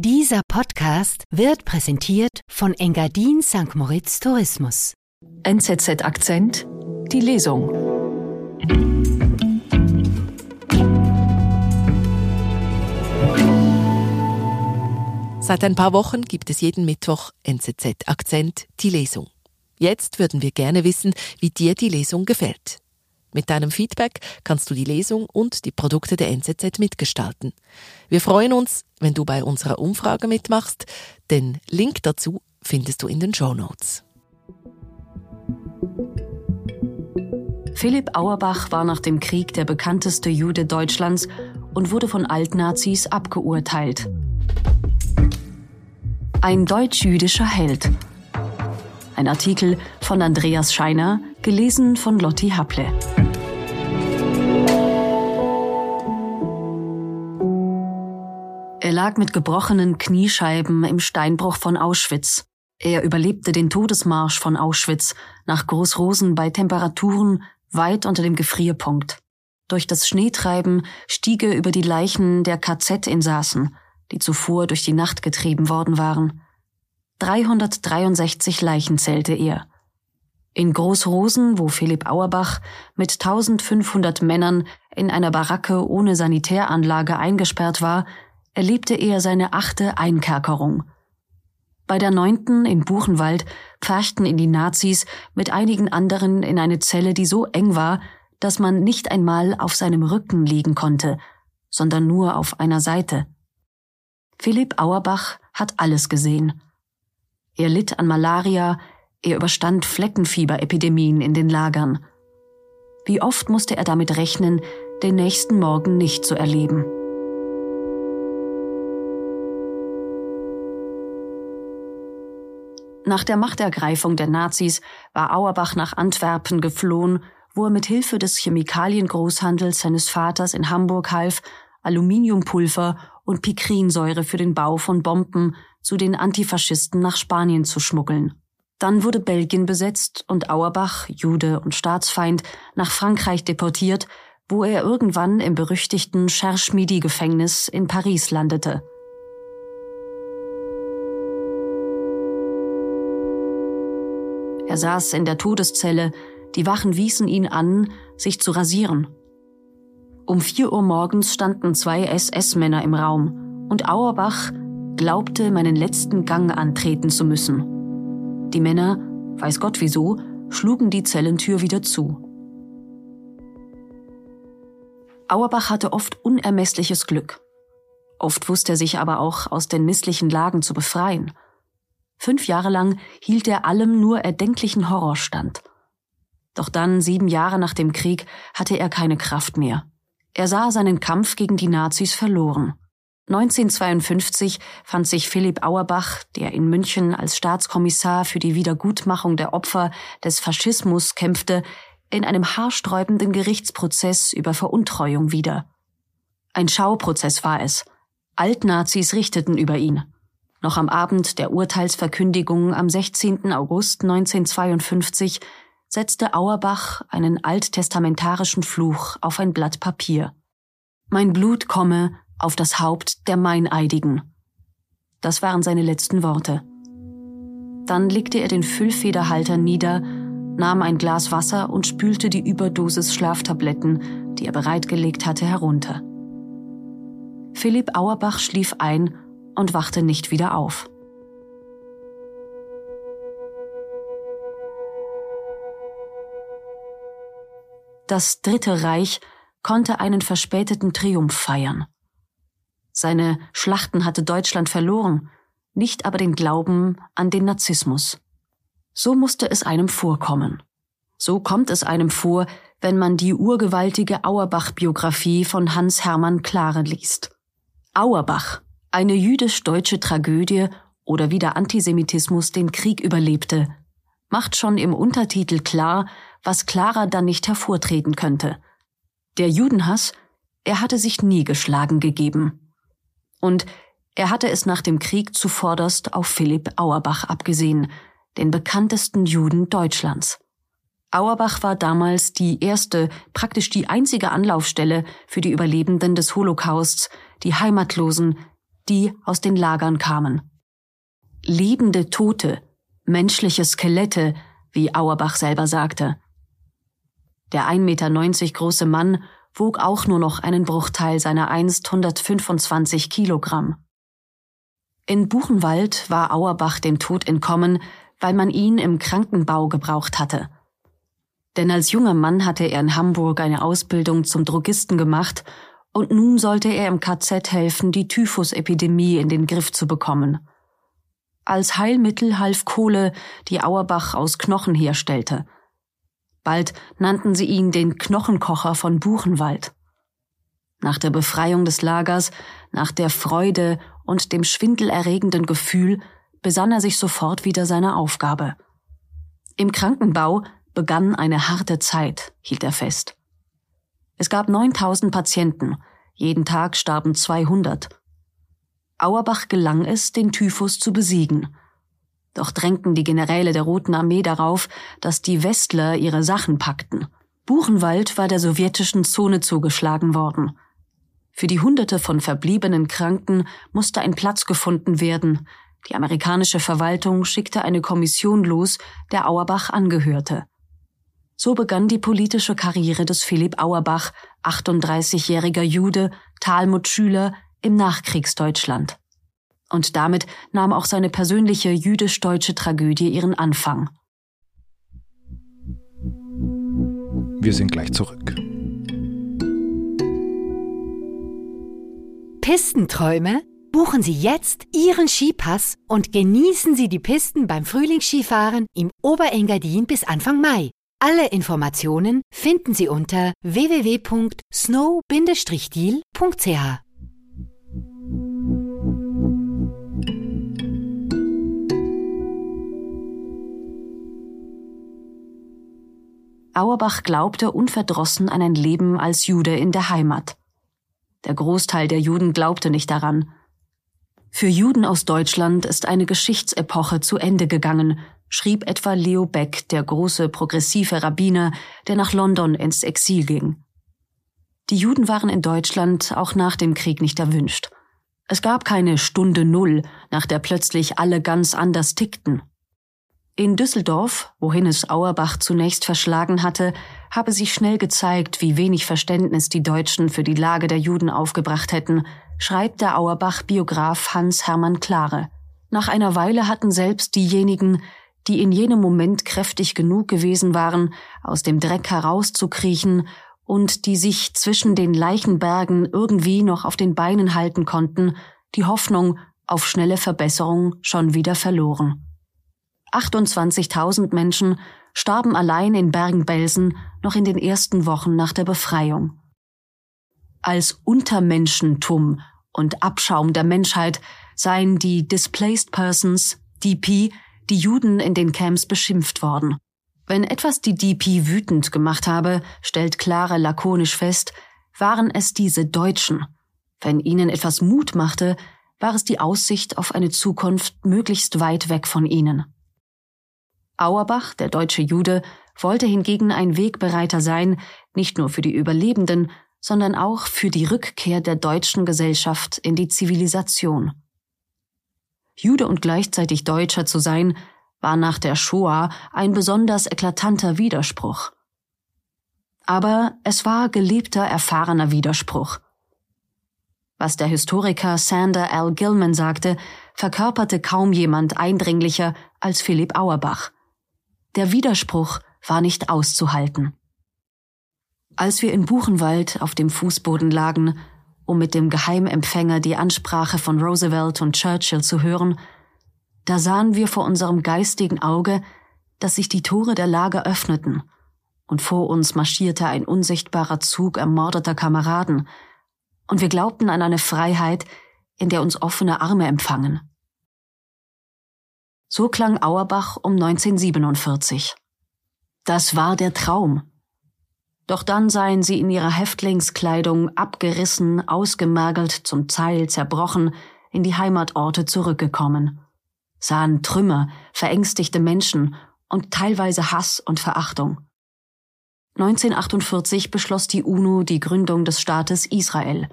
Dieser Podcast wird präsentiert von Engadin St. Moritz Tourismus. NZZ Akzent, die Lesung. Seit ein paar Wochen gibt es jeden Mittwoch NZZ Akzent, die Lesung. Jetzt würden wir gerne wissen, wie dir die Lesung gefällt. Mit deinem Feedback kannst du die Lesung und die Produkte der NZZ mitgestalten. Wir freuen uns, wenn du bei unserer Umfrage mitmachst. Den Link dazu findest du in den Show Notes. Philipp Auerbach war nach dem Krieg der bekannteste Jude Deutschlands und wurde von Altnazis abgeurteilt. Ein deutsch-jüdischer Held. Ein Artikel von Andreas Scheiner, gelesen von Lotti Haple. Lag mit gebrochenen Kniescheiben im Steinbruch von Auschwitz. Er überlebte den Todesmarsch von Auschwitz nach Großrosen bei Temperaturen weit unter dem Gefrierpunkt. Durch das Schneetreiben stieg er über die Leichen der KZ-Insassen, die zuvor durch die Nacht getrieben worden waren. 363 Leichen zählte er. In Großrosen, wo Philipp Auerbach mit 1500 Männern in einer Baracke ohne Sanitäranlage eingesperrt war, erlebte er seine achte Einkerkerung. Bei der neunten in Buchenwald pferchten ihn die Nazis mit einigen anderen in eine Zelle, die so eng war, dass man nicht einmal auf seinem Rücken liegen konnte, sondern nur auf einer Seite. Philipp Auerbach hat alles gesehen. Er litt an Malaria, er überstand Fleckenfieberepidemien in den Lagern. Wie oft musste er damit rechnen, den nächsten Morgen nicht zu erleben. Nach der Machtergreifung der Nazis war Auerbach nach Antwerpen geflohen, wo er mit Hilfe des Chemikaliengroßhandels seines Vaters in Hamburg half, Aluminiumpulver und Pikrinsäure für den Bau von Bomben zu den Antifaschisten nach Spanien zu schmuggeln. Dann wurde Belgien besetzt und Auerbach, Jude und Staatsfeind, nach Frankreich deportiert, wo er irgendwann im berüchtigten Cherche-Midi-Gefängnis in Paris landete. Er saß in der Todeszelle, die Wachen wiesen ihn an, sich zu rasieren. Um vier Uhr morgens standen zwei SS-Männer im Raum und Auerbach glaubte, meinen letzten Gang antreten zu müssen. Die Männer, weiß Gott wieso, schlugen die Zellentür wieder zu. Auerbach hatte oft unermessliches Glück. Oft wusste er sich aber auch aus den misslichen Lagen zu befreien – Fünf Jahre lang hielt er allem nur erdenklichen Horror stand. Doch dann, sieben Jahre nach dem Krieg, hatte er keine Kraft mehr. Er sah seinen Kampf gegen die Nazis verloren. 1952 fand sich Philipp Auerbach, der in München als Staatskommissar für die Wiedergutmachung der Opfer des Faschismus kämpfte, in einem haarsträubenden Gerichtsprozess über Veruntreuung wieder. Ein Schauprozess war es. Altnazis richteten über ihn. Noch am Abend der Urteilsverkündigung am 16. August 1952 setzte Auerbach einen alttestamentarischen Fluch auf ein Blatt Papier. Mein Blut komme auf das Haupt der Meineidigen. Das waren seine letzten Worte. Dann legte er den Füllfederhalter nieder, nahm ein Glas Wasser und spülte die Überdosis Schlaftabletten, die er bereitgelegt hatte, herunter. Philipp Auerbach schlief ein und wachte nicht wieder auf. Das Dritte Reich konnte einen verspäteten Triumph feiern. Seine Schlachten hatte Deutschland verloren, nicht aber den Glauben an den Narzissmus. So musste es einem vorkommen. So kommt es einem vor, wenn man die urgewaltige Auerbach-Biografie von Hans Hermann Klare liest. Auerbach, eine jüdisch-deutsche Tragödie oder wie der Antisemitismus den Krieg überlebte, macht schon im Untertitel klar, was klarer dann nicht hervortreten könnte. Der Judenhass, er hatte sich nie geschlagen gegeben. Und er hatte es nach dem Krieg zuvorderst auf Philipp Auerbach abgesehen, den bekanntesten Juden Deutschlands. Auerbach war damals die erste, praktisch die einzige Anlaufstelle für die Überlebenden des Holocausts, die Heimatlosen, die aus den Lagern kamen. Lebende Tote, menschliche Skelette, wie Auerbach selber sagte. Der 1,90 Meter große Mann wog auch nur noch einen Bruchteil seiner einst 125 Kilogramm. In Buchenwald war Auerbach dem Tod entkommen, weil man ihn im Krankenbau gebraucht hatte. Denn als junger Mann hatte er in Hamburg eine Ausbildung zum Drogisten gemacht und nun sollte er im KZ helfen, die Typhusepidemie in den Griff zu bekommen. Als Heilmittel half Kohle, die Auerbach aus Knochen herstellte. Bald nannten sie ihn den Knochenkocher von Buchenwald. Nach der Befreiung des Lagers, nach der Freude und dem schwindelerregenden Gefühl besann er sich sofort wieder seiner Aufgabe. Im Krankenbau begann eine harte Zeit, hielt er fest. Es gab 9000 Patienten, jeden Tag starben 200. Auerbach gelang es, den Typhus zu besiegen. Doch drängten die Generäle der Roten Armee darauf, dass die Westler ihre Sachen packten. Buchenwald war der sowjetischen Zone zugeschlagen worden. Für die Hunderte von verbliebenen Kranken musste ein Platz gefunden werden. Die amerikanische Verwaltung schickte eine Kommission los, der Auerbach angehörte. So begann die politische Karriere des Philipp Auerbach, 38-jähriger Jude, Talmud-Schüler, im Nachkriegsdeutschland. Und damit nahm auch seine persönliche jüdisch-deutsche Tragödie ihren Anfang. Wir sind gleich zurück. Pistenträume? Buchen Sie jetzt Ihren Skipass und genießen Sie die Pisten beim Frühlingsskifahren im Oberengadin bis Anfang Mai. Alle Informationen finden Sie unter www.snow-deal.ch. Auerbach glaubte unverdrossen an ein Leben als Jude in der Heimat. Der Großteil der Juden glaubte nicht daran. Für Juden aus Deutschland ist eine Geschichtsepoche zu Ende gegangen, schrieb etwa Leo Beck, der große progressive Rabbiner, der nach London ins Exil ging. Die Juden waren in Deutschland auch nach dem Krieg nicht erwünscht. Es gab keine Stunde Null, nach der plötzlich alle ganz anders tickten. In Düsseldorf, wohin es Auerbach zunächst verschlagen hatte, habe sich schnell gezeigt, wie wenig Verständnis die Deutschen für die Lage der Juden aufgebracht hätten, schreibt der Auerbach-Biograf Hans Hermann Klare. Nach einer Weile hatten selbst diejenigen, die in jenem Moment kräftig genug gewesen waren, aus dem Dreck herauszukriechen und die sich zwischen den Leichenbergen irgendwie noch auf den Beinen halten konnten, die Hoffnung auf schnelle Verbesserung schon wieder verloren. 28.000 Menschen starben allein in Bergen-Belsen noch in den ersten Wochen nach der Befreiung. Als Untermenschentum und Abschaum der Menschheit seien die Displaced Persons, DP, die Juden in den Camps beschimpft worden. Wenn etwas die DP wütend gemacht habe, stellt Clara lakonisch fest, waren es diese Deutschen. Wenn ihnen etwas Mut machte, war es die Aussicht auf eine Zukunft möglichst weit weg von ihnen. Auerbach, der deutsche Jude, wollte hingegen ein Wegbereiter sein, nicht nur für die Überlebenden, sondern auch für die Rückkehr der deutschen Gesellschaft in die Zivilisation. Jude und gleichzeitig Deutscher zu sein, war nach der Shoah ein besonders eklatanter Widerspruch. Aber es war gelebter, erfahrener Widerspruch. Was der Historiker Sander L. Gilman sagte, verkörperte kaum jemand eindringlicher als Philipp Auerbach. Der Widerspruch war nicht auszuhalten. Als wir in Buchenwald auf dem Fußboden lagen, um mit dem Geheimempfänger die Ansprache von Roosevelt und Churchill zu hören, da sahen wir vor unserem geistigen Auge, dass sich die Tore der Lager öffneten, und vor uns marschierte ein unsichtbarer Zug ermordeter Kameraden, und wir glaubten an eine Freiheit, in der uns offene Arme empfangen. So klang Auerbach um 1947. Das war der Traum. Doch dann seien sie in ihrer Häftlingskleidung abgerissen, ausgemergelt, zum Teil zerbrochen, in die Heimatorte zurückgekommen, sahen Trümmer, verängstigte Menschen und teilweise Hass und Verachtung. 1948 beschloss die UNO die Gründung des Staates Israel.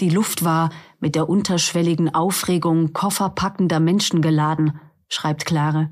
Die Luft war mit der unterschwelligen Aufregung kofferpackender Menschen geladen, schreibt Klare.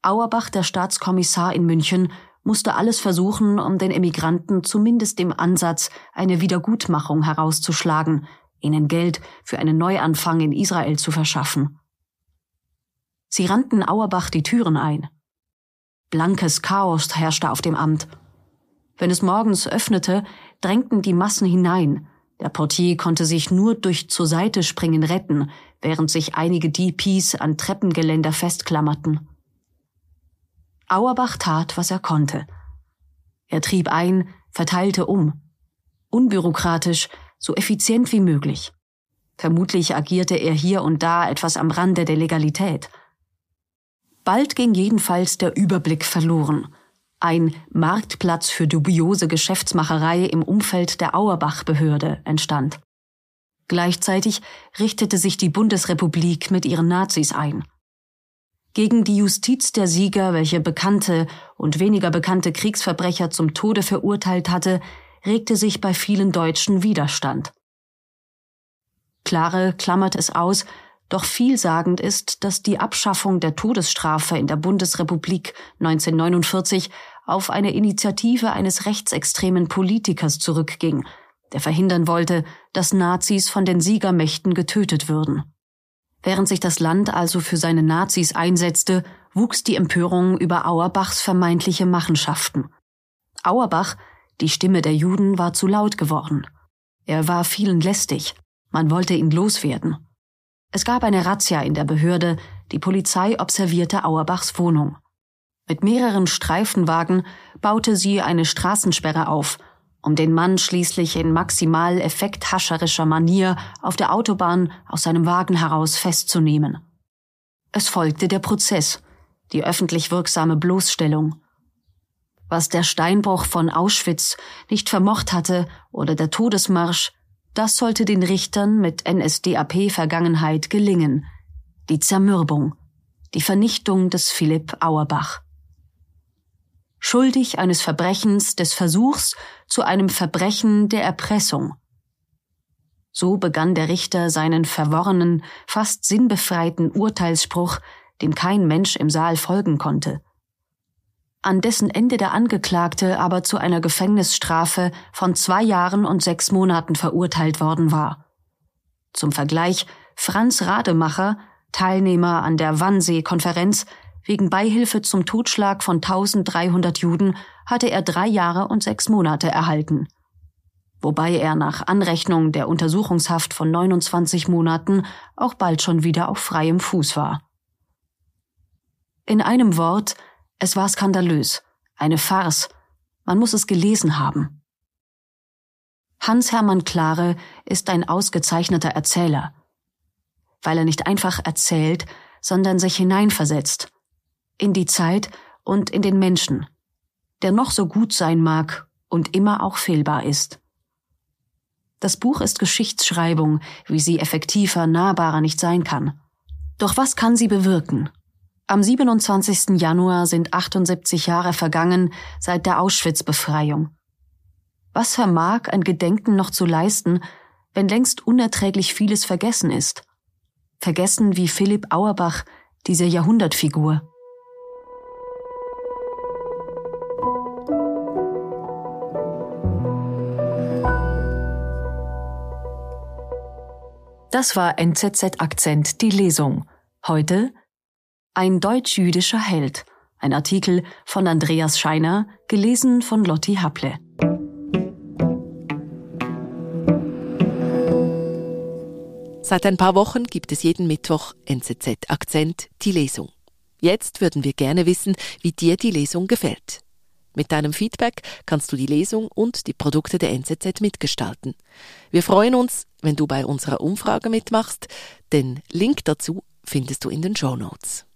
Auerbach, der Staatskommissar in München, musste alles versuchen, um den Emigranten zumindest im Ansatz eine Wiedergutmachung herauszuschlagen, ihnen Geld für einen Neuanfang in Israel zu verschaffen. Sie rannten Auerbach die Türen ein. Blankes Chaos herrschte auf dem Amt. Wenn es morgens öffnete, drängten die Massen hinein. Der Portier konnte sich nur durch zur Seite springen retten, während sich einige DPs an Treppengeländer festklammerten. Auerbach tat, was er konnte. Er trieb ein, verteilte um. Unbürokratisch, so effizient wie möglich. Vermutlich agierte er hier und da etwas am Rande der Legalität. Bald ging jedenfalls der Überblick verloren. Ein Marktplatz für dubiose Geschäftsmacherei im Umfeld der Auerbach-Behörde entstand. Gleichzeitig richtete sich die Bundesrepublik mit ihren Nazis ein. Gegen die Justiz der Sieger, welche bekannte und weniger bekannte Kriegsverbrecher zum Tode verurteilt hatte, regte sich bei vielen Deutschen Widerstand. Klare klammert es aus, doch vielsagend ist, dass die Abschaffung der Todesstrafe in der Bundesrepublik 1949 auf eine Initiative eines rechtsextremen Politikers zurückging, der verhindern wollte, dass Nazis von den Siegermächten getötet würden. Während sich das Land also für seine Nazis einsetzte, wuchs die Empörung über Auerbachs vermeintliche Machenschaften. Auerbach die Stimme der Juden war zu laut geworden. Er war vielen lästig. Man wollte ihn loswerden. Es gab eine Razzia in der Behörde. Die Polizei observierte Auerbachs Wohnung. Mit mehreren Streifenwagen baute sie eine Straßensperre auf, um den Mann schließlich in maximal effekthascherischer Manier auf der Autobahn aus seinem Wagen heraus festzunehmen. Es folgte der Prozess, die öffentlich wirksame Bloßstellung, was der Steinbruch von Auschwitz nicht vermocht hatte oder der Todesmarsch, das sollte den Richtern mit NSDAP-Vergangenheit gelingen. Die Zermürbung, die Vernichtung des Philipp Auerbach. Schuldig eines Verbrechens des Versuchs zu einem Verbrechen der Erpressung. So begann der Richter seinen verworrenen, fast sinnbefreiten Urteilsspruch, dem kein Mensch im Saal folgen konnte an dessen Ende der Angeklagte aber zu einer Gefängnisstrafe von zwei Jahren und sechs Monaten verurteilt worden war. Zum Vergleich Franz Rademacher, Teilnehmer an der Wannsee-Konferenz, wegen Beihilfe zum Totschlag von 1300 Juden hatte er drei Jahre und sechs Monate erhalten. Wobei er nach Anrechnung der Untersuchungshaft von 29 Monaten auch bald schon wieder auf freiem Fuß war. In einem Wort, es war skandalös, eine Farce, man muss es gelesen haben. Hans-Hermann Klare ist ein ausgezeichneter Erzähler, weil er nicht einfach erzählt, sondern sich hineinversetzt, in die Zeit und in den Menschen, der noch so gut sein mag und immer auch fehlbar ist. Das Buch ist Geschichtsschreibung, wie sie effektiver, nahbarer nicht sein kann. Doch was kann sie bewirken? Am 27. Januar sind 78 Jahre vergangen seit der Auschwitz-Befreiung. Was vermag ein Gedenken noch zu leisten, wenn längst unerträglich vieles vergessen ist? Vergessen wie Philipp Auerbach, diese Jahrhundertfigur. Das war NZZ Akzent, die Lesung. Heute ein deutsch-jüdischer Held. Ein Artikel von Andreas Scheiner, gelesen von Lotti Haple. Seit ein paar Wochen gibt es jeden Mittwoch NZZ Akzent die Lesung. Jetzt würden wir gerne wissen, wie dir die Lesung gefällt. Mit deinem Feedback kannst du die Lesung und die Produkte der NZZ mitgestalten. Wir freuen uns, wenn du bei unserer Umfrage mitmachst. Den Link dazu findest du in den Show Notes.